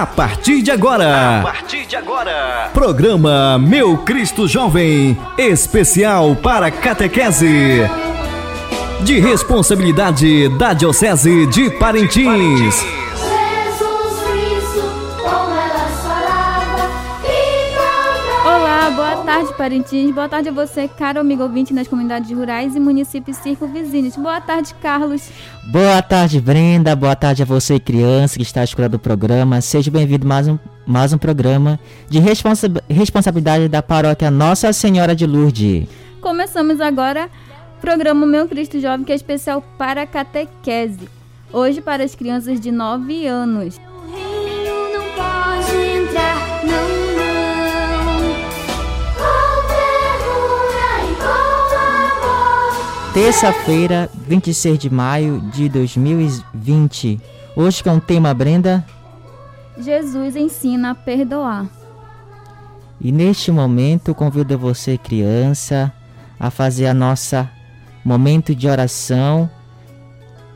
A partir de agora. A partir de agora. Programa Meu Cristo Jovem, especial para catequese. De responsabilidade da Diocese de Parintins. Olá, Parintins. Boa tarde a você, caro amigo ouvinte nas comunidades rurais e municípios circunvizinhos. Boa tarde, Carlos. Boa tarde, Brenda. Boa tarde a você, criança que está escutando o programa. Seja bem-vindo mais um, mais um programa de responsa responsabilidade da paróquia Nossa Senhora de Lourdes. Começamos agora o programa Meu Cristo Jovem, que é especial para a catequese. Hoje para as crianças de 9 anos. O reino não pode entrar, não, não. Terça-feira, 26 de maio de 2020. Hoje com o tema Brenda. Jesus ensina a perdoar. E neste momento convido você, criança, a fazer a nossa momento de oração,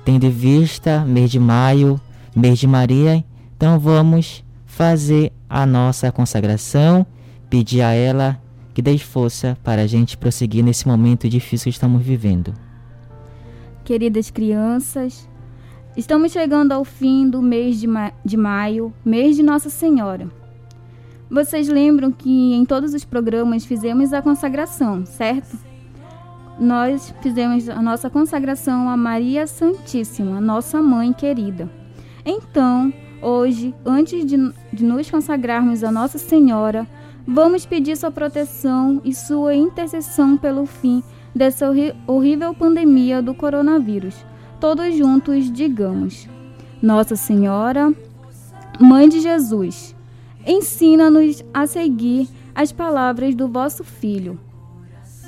tendo em vista mês de maio, mês de Maria. Então vamos fazer a nossa consagração, pedir a ela que dê força para a gente prosseguir nesse momento difícil que estamos vivendo. Queridas crianças, estamos chegando ao fim do mês de, ma de maio, mês de Nossa Senhora. Vocês lembram que em todos os programas fizemos a consagração, certo? Nós fizemos a nossa consagração a Maria Santíssima, nossa mãe querida. Então, hoje, antes de, de nos consagrarmos a Nossa Senhora, vamos pedir sua proteção e sua intercessão pelo fim dessa horrível pandemia do coronavírus. Todos juntos digamos: Nossa Senhora, Mãe de Jesus, ensina-nos a seguir as palavras do vosso Filho,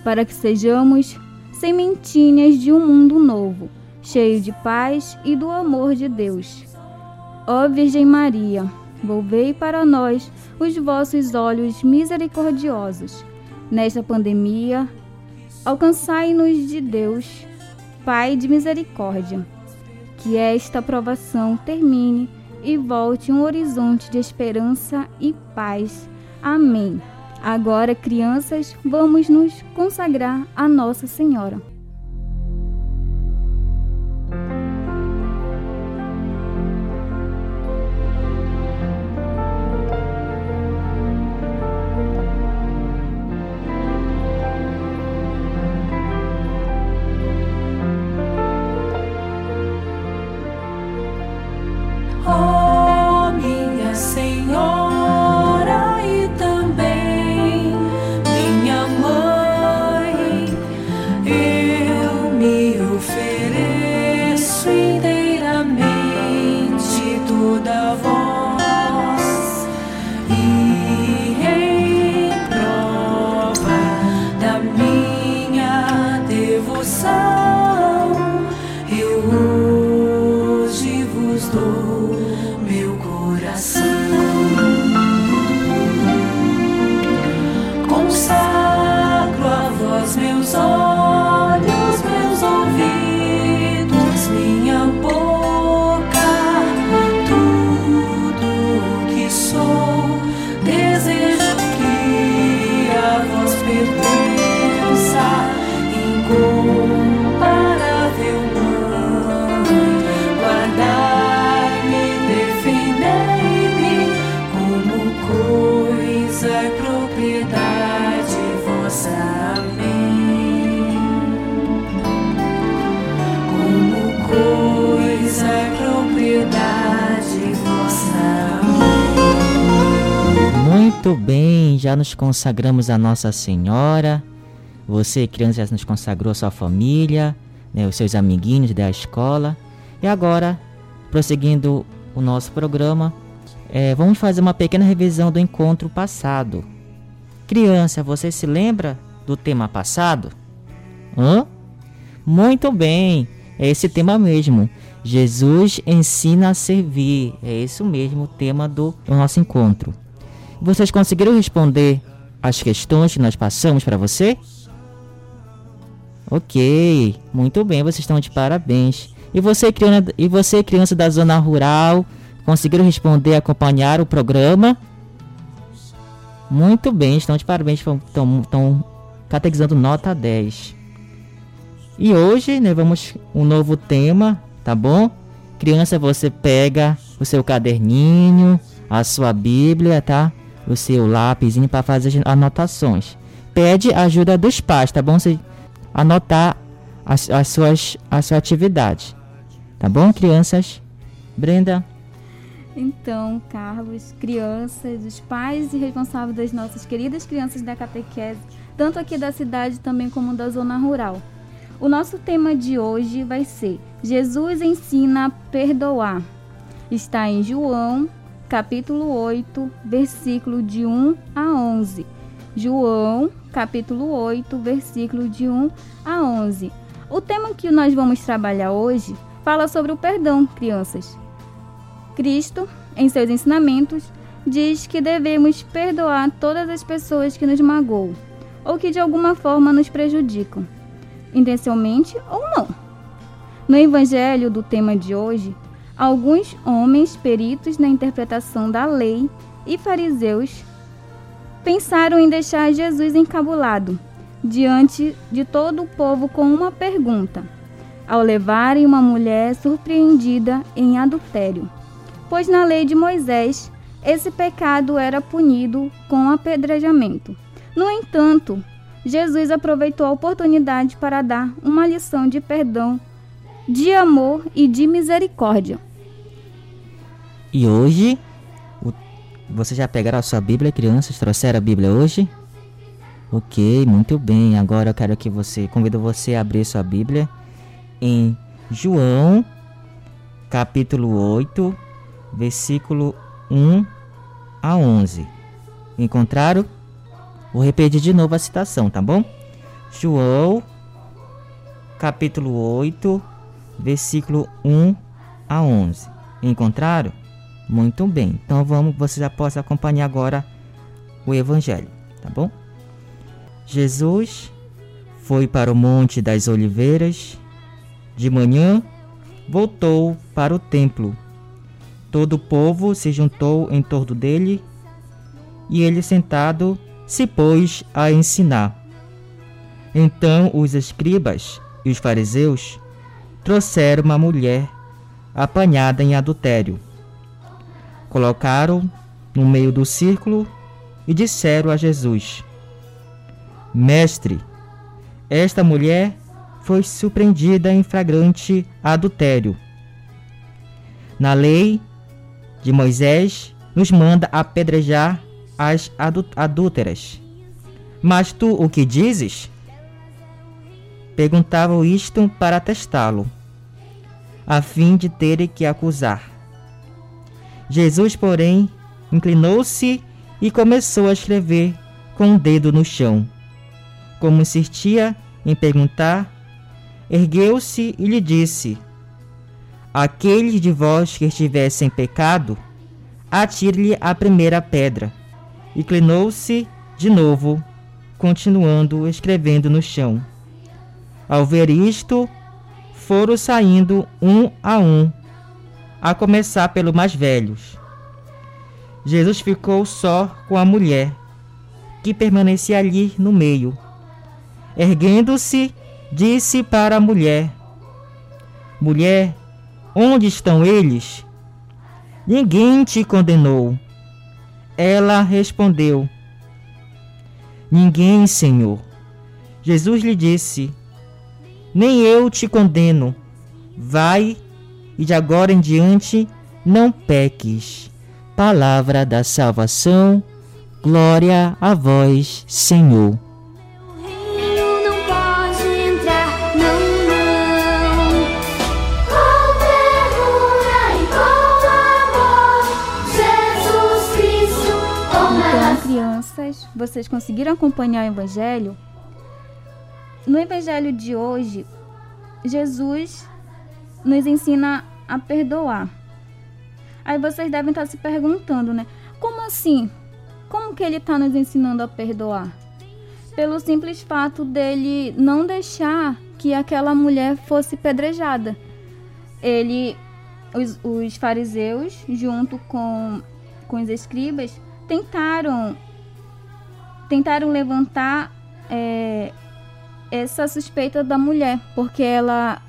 para que sejamos sementinhas de um mundo novo, cheio de paz e do amor de Deus. Ó Virgem Maria, volvei para nós os vossos olhos misericordiosos. Nesta pandemia, alcançai-nos de Deus, Pai de misericórdia. Que esta provação termine e volte um horizonte de esperança e paz. Amém. Agora, crianças, vamos nos consagrar a Nossa Senhora. sun. Já nos consagramos a Nossa Senhora. Você, criança, já nos consagrou a sua família, né, os seus amiguinhos da escola. E agora, prosseguindo o nosso programa, eh, vamos fazer uma pequena revisão do encontro passado. Criança, você se lembra do tema passado? Hã? Muito bem, é esse tema mesmo. Jesus ensina a servir. É isso mesmo o tema do nosso encontro. Vocês conseguiram responder as questões que nós passamos para você? Ok, muito bem, vocês estão de parabéns. E você, criança, e você, criança da zona rural, Conseguiram responder e acompanhar o programa? Muito bem, estão de parabéns, estão catequizando nota 10. E hoje, né, vamos um novo tema, tá bom? Criança, você pega o seu caderninho, a sua Bíblia, tá? O seu lápisinho para fazer anotações. Pede ajuda dos pais, tá bom? Você anotar as, as suas a sua atividade. Tá bom, crianças? Brenda? Então, Carlos, crianças, os pais e responsáveis das nossas queridas crianças da catequese, tanto aqui da cidade também como da zona rural. O nosso tema de hoje vai ser Jesus ensina a perdoar. Está em João, capítulo 8, versículo de 1 a 11. João, capítulo 8, versículo de 1 a 11. O tema que nós vamos trabalhar hoje fala sobre o perdão, crianças. Cristo, em seus ensinamentos, diz que devemos perdoar todas as pessoas que nos magoam ou que de alguma forma nos prejudicam intencionalmente ou não. No evangelho do tema de hoje, alguns homens peritos na interpretação da lei e fariseus pensaram em deixar Jesus encabulado diante de todo o povo com uma pergunta, ao levarem uma mulher surpreendida em adultério. Pois na lei de Moisés, esse pecado era punido com apedrejamento. No entanto, Jesus aproveitou a oportunidade para dar uma lição de perdão, de amor e de misericórdia. E hoje, o, você já pegaram a sua Bíblia, crianças? Trouxeram a Bíblia hoje? Ok, muito bem. Agora eu quero que você, convido você a abrir sua Bíblia em João, capítulo 8, versículo 1 a 11. Encontraram? Vou repetir de novo a citação, tá bom? João, capítulo 8, versículo 1 a 11. Encontraram? Muito bem. Então vamos, você já pode acompanhar agora o evangelho, tá bom? Jesus foi para o Monte das Oliveiras. De manhã, voltou para o templo. Todo o povo se juntou em torno dele e ele sentado se pôs a ensinar. Então os escribas e os fariseus trouxeram uma mulher apanhada em adultério. Colocaram no meio do círculo e disseram a Jesus: Mestre, esta mulher foi surpreendida em flagrante adultério. Na lei de Moisés, nos manda apedrejar as adúlteras. Mas tu o que dizes? Perguntavam isto para testá-lo, a fim de terem que acusar. Jesus, porém, inclinou-se e começou a escrever com o um dedo no chão. Como insistia em perguntar, ergueu-se e lhe disse: Aquele de vós que estiver sem pecado, atire-lhe a primeira pedra. Inclinou-se de novo, continuando escrevendo no chão. Ao ver isto, foram saindo um a um, a começar pelo mais velhos. Jesus ficou só com a mulher, que permanecia ali no meio. Erguendo-se, disse para a mulher: Mulher, onde estão eles? Ninguém te condenou. Ela respondeu: Ninguém, Senhor. Jesus lhe disse: Nem eu te condeno. Vai e de agora em diante não peques. Palavra da salvação. Glória a vós, Senhor. crianças, vocês conseguiram acompanhar o Evangelho? No Evangelho de hoje, Jesus nos ensina a perdoar. Aí vocês devem estar se perguntando, né? Como assim? Como que ele está nos ensinando a perdoar? Pelo simples fato dele não deixar que aquela mulher fosse pedrejada. Ele os, os fariseus, junto com, com os escribas, tentaram tentaram levantar é, essa suspeita da mulher, porque ela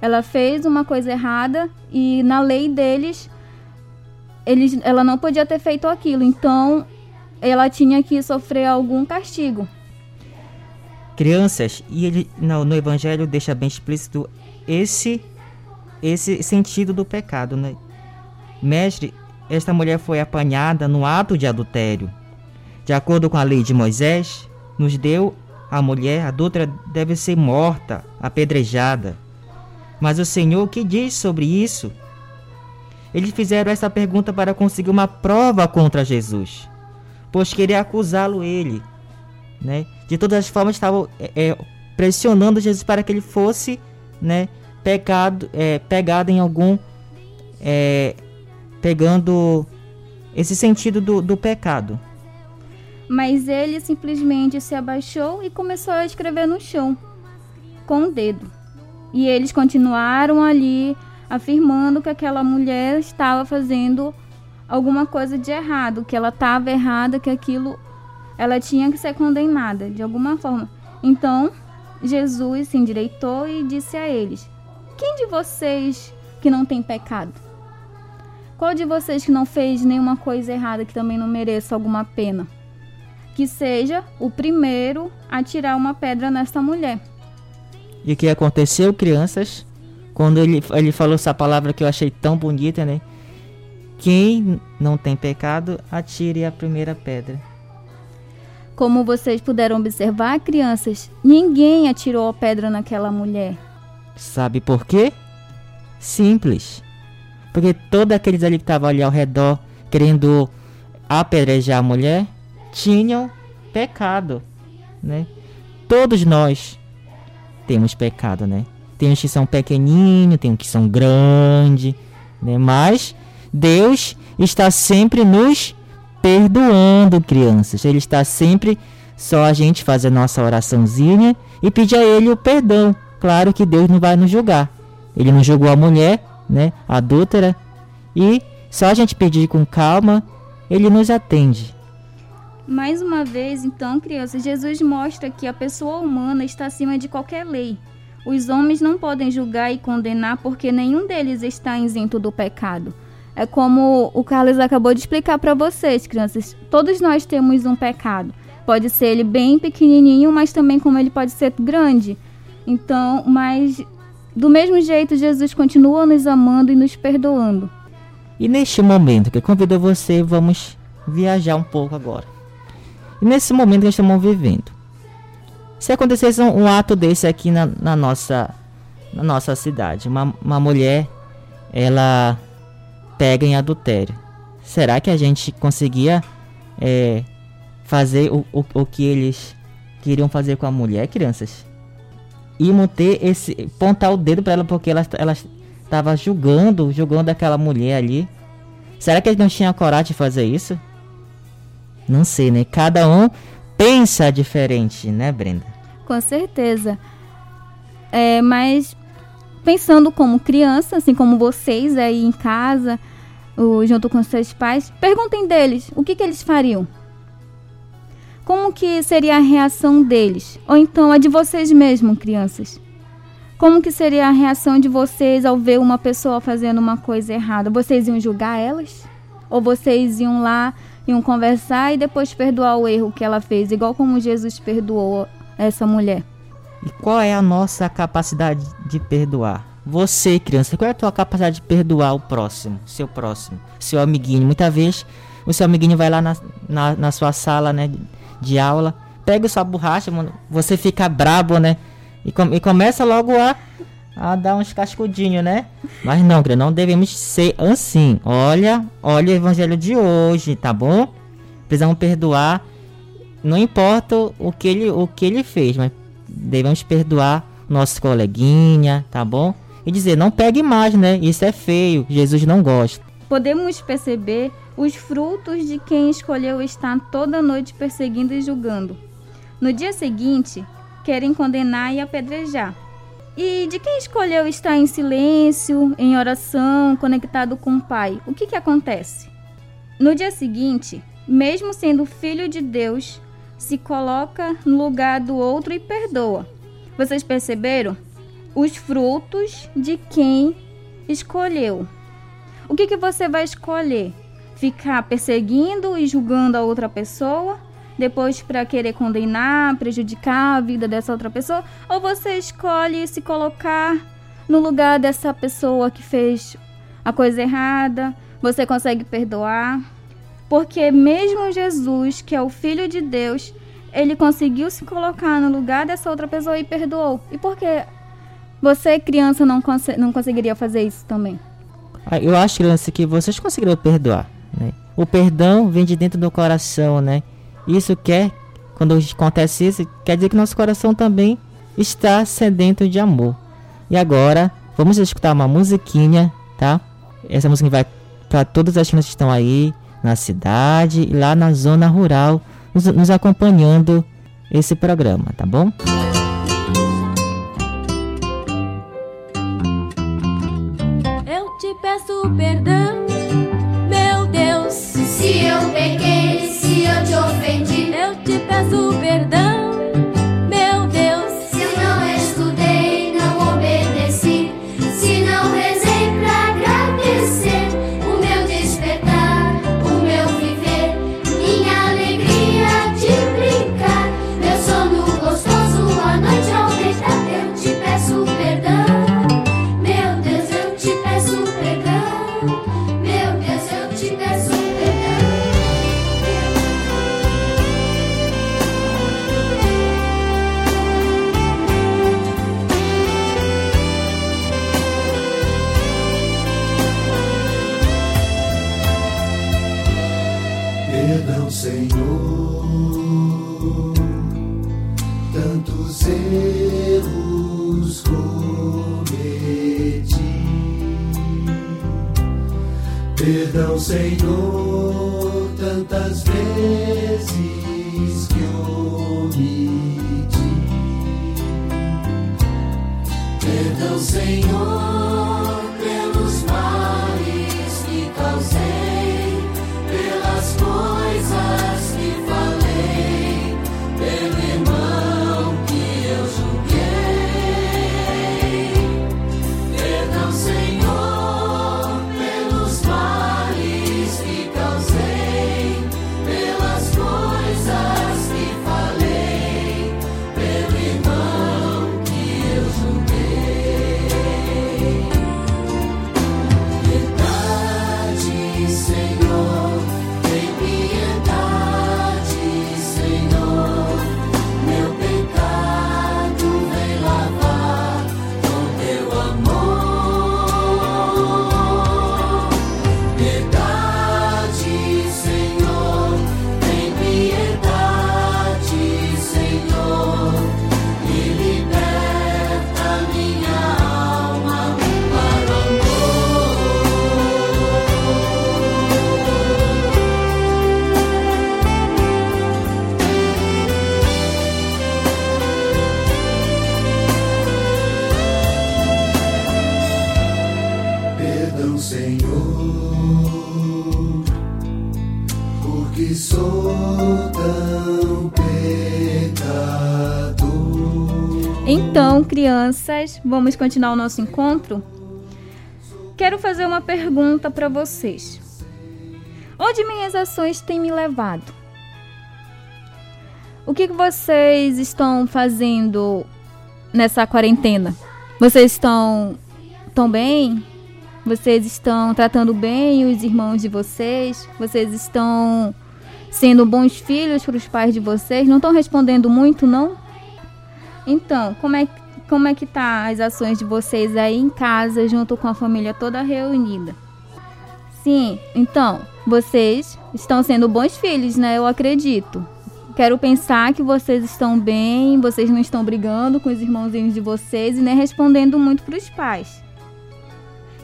ela fez uma coisa errada e na lei deles eles, ela não podia ter feito aquilo, então ela tinha que sofrer algum castigo. crianças e ele no, no evangelho deixa bem explícito esse esse sentido do pecado, né? Mestre, esta mulher foi apanhada no ato de adultério. De acordo com a lei de Moisés, nos deu a mulher adulta deve ser morta, apedrejada. Mas o Senhor que diz sobre isso? Eles fizeram essa pergunta para conseguir uma prova contra Jesus, pois queria acusá-lo ele, né? De todas as formas estavam é, é, pressionando Jesus para que ele fosse, né, pecado, é, pegado em algum, é, pegando esse sentido do, do pecado. Mas ele simplesmente se abaixou e começou a escrever no chão com o dedo. E eles continuaram ali afirmando que aquela mulher estava fazendo alguma coisa de errado, que ela estava errada, que aquilo ela tinha que ser condenada de alguma forma. Então, Jesus se endireitou e disse a eles: Quem de vocês que não tem pecado? Qual de vocês que não fez nenhuma coisa errada que também não mereça alguma pena? Que seja o primeiro a tirar uma pedra nesta mulher. E o que aconteceu, crianças? Quando ele, ele falou essa palavra que eu achei tão bonita, né? Quem não tem pecado, atire a primeira pedra. Como vocês puderam observar, crianças, ninguém atirou a pedra naquela mulher. Sabe por quê? Simples. Porque todos aqueles ali que estavam ali ao redor querendo apedrejar a mulher tinham pecado, né? Todos nós temos pecado, né? Tem uns que são pequenininhos, tem uns que são grandes, né? Mas Deus está sempre nos perdoando, crianças. Ele está sempre só a gente fazer a nossa oraçãozinha e pedir a ele o perdão. Claro que Deus não vai nos julgar. Ele não julgou a mulher, né, adúltera, e só a gente pedir com calma, ele nos atende. Mais uma vez, então, crianças, Jesus mostra que a pessoa humana está acima de qualquer lei. Os homens não podem julgar e condenar porque nenhum deles está isento do pecado. É como o Carlos acabou de explicar para vocês, crianças. Todos nós temos um pecado. Pode ser ele bem pequenininho, mas também como ele pode ser grande. Então, mas do mesmo jeito, Jesus continua nos amando e nos perdoando. E neste momento que eu convido você, vamos viajar um pouco agora. E nesse momento que estamos vivendo, se acontecesse um, um ato desse aqui na, na nossa na nossa cidade, uma, uma mulher, ela pega em adultério, será que a gente conseguia é, fazer o, o, o que eles queriam fazer com a mulher, crianças? Iam ter esse pontar o dedo para ela porque ela ela estava julgando, julgando aquela mulher ali. Será que eles não tinham coragem de fazer isso? Não sei, né? Cada um pensa diferente, né, Brenda? Com certeza. É, mas pensando como criança, assim como vocês aí em casa, junto com seus pais, perguntem deles o que, que eles fariam. Como que seria a reação deles? Ou então a de vocês mesmos, crianças? Como que seria a reação de vocês ao ver uma pessoa fazendo uma coisa errada? Vocês iam julgar elas? Ou vocês iam lá, iam conversar e depois perdoar o erro que ela fez, igual como Jesus perdoou essa mulher? E qual é a nossa capacidade de perdoar? Você, criança, qual é a tua capacidade de perdoar o próximo, seu próximo, seu amiguinho? Muitas vezes o seu amiguinho vai lá na, na, na sua sala, né, de aula, pega sua borracha, mano, você fica brabo, né? E, com- e começa logo a, a dar uns cascudinhos, né? Mas não, criança, não devemos ser assim. Olha, olha o evangelho de hoje, tá bom? Precisamos perdoar não importa o que ele, o que ele fez, mas devemos perdoar nosso coleguinha, tá bom? E dizer, não pegue mais, né? Isso é feio, Jesus não gosta. Podemos perceber os frutos de quem escolheu estar toda noite perseguindo e julgando. No dia seguinte, querem condenar e apedrejar. E de quem escolheu estar em silêncio, em oração, conectado com o Pai, o que, que acontece? No dia seguinte, mesmo sendo filho de Deus, se coloca no lugar do outro e perdoa. Vocês perceberam? Os frutos de quem escolheu. O que, que você vai escolher? Ficar perseguindo e julgando a outra pessoa? Depois para querer condenar, prejudicar a vida dessa outra pessoa? Ou você escolhe se colocar no lugar dessa pessoa que fez a coisa errada? Você consegue perdoar? Porque mesmo Jesus, que é o Filho de Deus, ele conseguiu se colocar no lugar dessa outra pessoa e perdoou. E por que você, criança, não, conse não conseguiria fazer isso também? Ah, Eu acho, criança, que vocês conseguiram perdoar, né? O perdão vem de dentro do coração, né? Isso quer, quando acontece isso, quer dizer que nosso coração também está sedento de amor. E agora, vamos escutar uma musiquinha, tá? Essa música vai para todas as crianças que estão aí na cidade e lá na zona rural, nos, nos acompanhando esse programa, tá bom? Eu te peço perdão, Perdão, Senhor, tantas vezes que omiti. Perdão, Senhor, crianças, vamos continuar o nosso encontro? Quero fazer uma pergunta para vocês. Onde minhas ações têm me levado? O que, que vocês estão fazendo nessa quarentena? Vocês estão tão bem? Vocês estão tratando bem os irmãos de vocês? Vocês estão sendo bons filhos para os pais de vocês? Não estão respondendo muito, não? Então, como é, como é que tá as ações de vocês aí em casa, junto com a família toda reunida? Sim, então, vocês estão sendo bons filhos, né? Eu acredito. Quero pensar que vocês estão bem, vocês não estão brigando com os irmãozinhos de vocês e nem respondendo muito para os pais.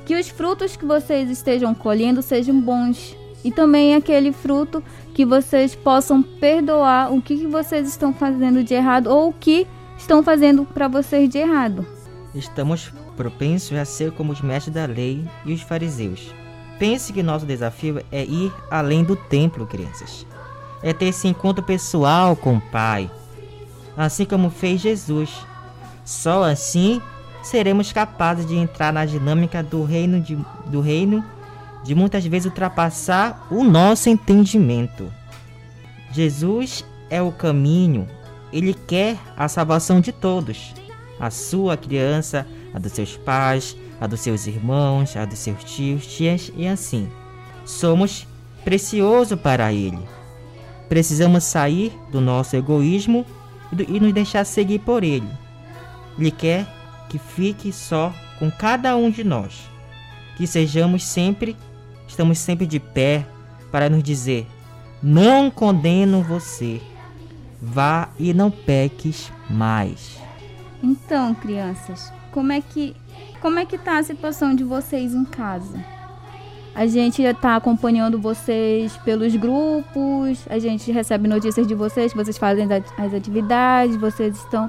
Que os frutos que vocês estejam colhendo sejam bons. E também aquele fruto que vocês possam perdoar o que, que vocês estão fazendo de errado ou o que estão fazendo para vocês de errado. estamos propensos a ser como os mestres da lei e os fariseus. Pense que nosso desafio é ir além do templo, crianças. É ter esse encontro pessoal com o Pai, assim como fez Jesus. Só assim seremos capazes de entrar na dinâmica do reino de, do reino de muitas vezes ultrapassar o nosso entendimento. Jesus é o caminho, ele quer a salvação de todos, a sua criança, a dos seus pais, a dos seus irmãos, a dos seus tios, tias e assim. Somos precioso para ele. Precisamos sair do nosso egoísmo e nos deixar seguir por ele. Ele quer que fique só com cada um de nós, que sejamos sempre, estamos sempre de pé para nos dizer: não condeno você, vá e não peques mais. Então, crianças, como é que como é que tá a situação de vocês em casa? A gente está acompanhando vocês pelos grupos, a gente recebe notícias de vocês, vocês fazem as atividades, vocês estão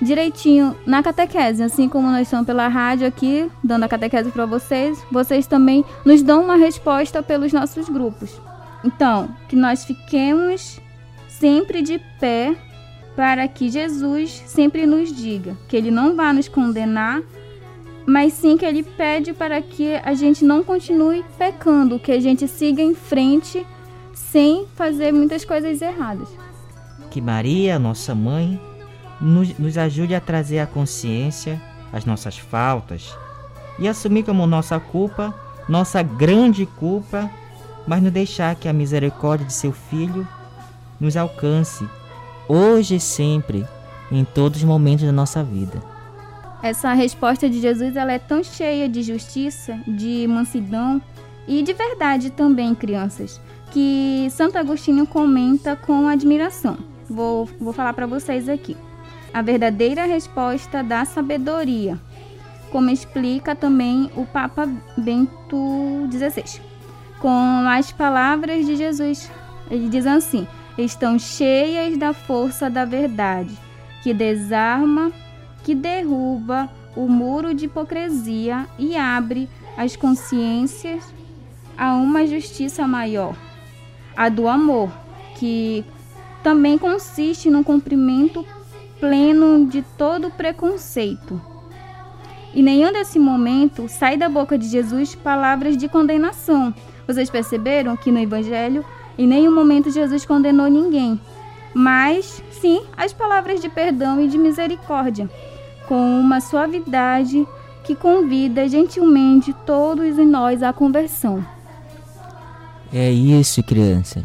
direitinho na catequese, assim como nós estamos pela rádio aqui, dando a catequese para vocês, vocês também nos dão uma resposta pelos nossos grupos. Então, que nós fiquemos sempre de pé para que Jesus sempre nos diga que ele não vai nos condenar, mas sim que ele pede para que a gente não continue pecando, que a gente siga em frente sem fazer muitas coisas erradas. Que Maria, nossa mãe, nos, nos ajude a trazer à consciência as nossas faltas e assumir como nossa culpa, nossa grande culpa, mas não deixar que a misericórdia de seu Filho nos alcance, hoje e sempre, em todos os momentos da nossa vida. Essa resposta de Jesus ela é tão cheia de justiça, de mansidão e de verdade também, crianças, que Santo Agostinho comenta com admiração. Vou, vou falar para vocês aqui a verdadeira resposta da sabedoria, como explica também o Papa Bento XVI. Com as palavras de Jesus, ele diz assim: estão cheias da força da verdade, que desarma, que derruba o muro de hipocrisia e abre as consciências a uma justiça maior, a do amor, que também consiste no cumprimento pleno de todo preconceito. E nenhum desse momento sai da boca de Jesus palavras de condenação. Vocês perceberam que no Evangelho em nenhum momento Jesus condenou ninguém, mas sim as palavras de perdão e de misericórdia, com uma suavidade que convida gentilmente todos nós à conversão. É isso, criança.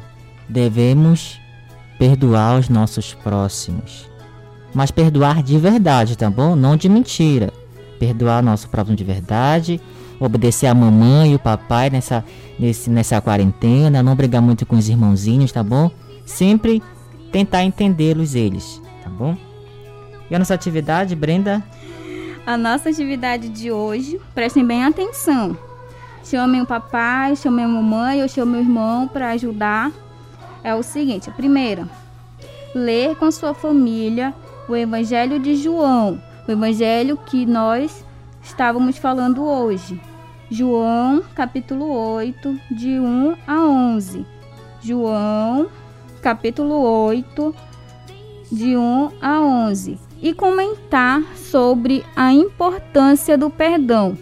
Devemos perdoar os nossos próximos mas perdoar de verdade, tá bom? Não de mentira. Perdoar nosso próximo de verdade, obedecer a mamãe e o papai nessa, nesse, nessa quarentena, não brigar muito com os irmãozinhos, tá bom? Sempre tentar entendê-los eles, tá bom? E a nossa atividade, Brenda? A nossa atividade de hoje, prestem bem atenção. Chamem o papai, chamem a mamãe ou chamem o irmão para ajudar. É o seguinte: a primeira, ler com sua família o Evangelho de João, o Evangelho que nós estávamos falando hoje. João, capítulo 8, de 1 a 11. João, capítulo 8, de 1 a 11. E comentar sobre a importância do perdão.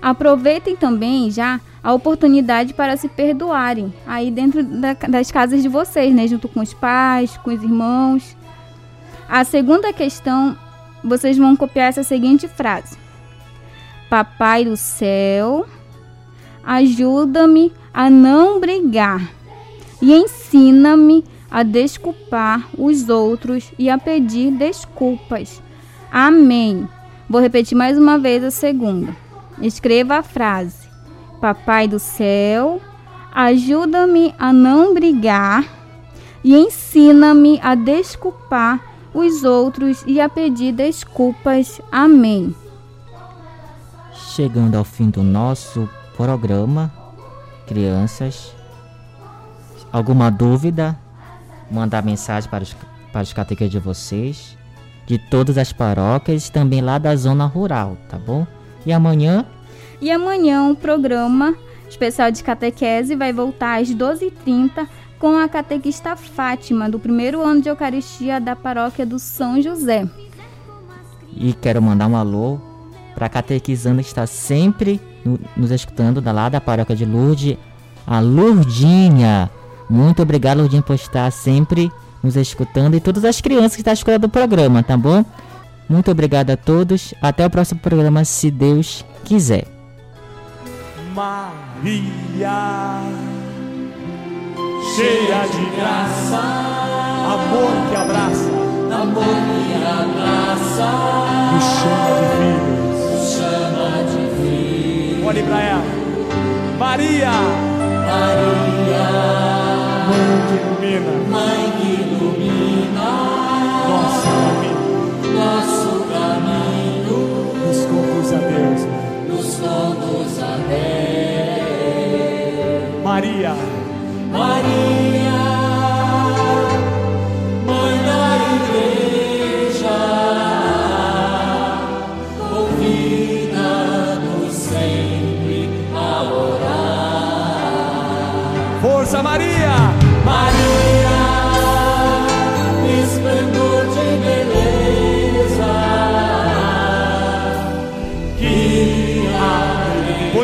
Aproveitem também já a oportunidade para se perdoarem aí dentro da, das casas de vocês, né? Junto com os pais, com os irmãos. A segunda questão, vocês vão copiar essa seguinte frase: Papai do céu, ajuda-me a não brigar e ensina-me a desculpar os outros e a pedir desculpas. Amém. Vou repetir mais uma vez a segunda. Escreva a frase: Papai do céu, ajuda-me a não brigar e ensina-me a desculpar os outros e a pedir desculpas. Amém. Chegando ao fim do nosso programa, crianças, alguma dúvida? Mandar mensagem para os, para os catequeses de vocês. de todas as paróquias, também lá da zona rural, tá bom? E amanhã? E amanhã o programa especial de catequese vai voltar às 12h30 com a catequista Fátima, do primeiro ano de Eucaristia da paróquia do São José. E quero mandar um alô para a catequizanda que está sempre no- nos escutando da lá da paróquia de Lourdes, a Lourdinha. Muito obrigado, Lourdinha, por estar sempre nos escutando e todas as crianças que estão escutando o programa, tá bom? Muito obrigado a todos. Até o próximo programa, se Deus quiser. Maria, cheia de graça, amor que abraça, amor que abraça, nos chama de filhos, Olhe para ela, Maria, Maria, mãe que ilumina, mãe que ilumina, nosso caminho, nosso caminho, nos conduz a Deus, nos conduz a Deus. Maria, Maria,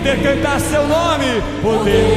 poder cantar seu nome, poder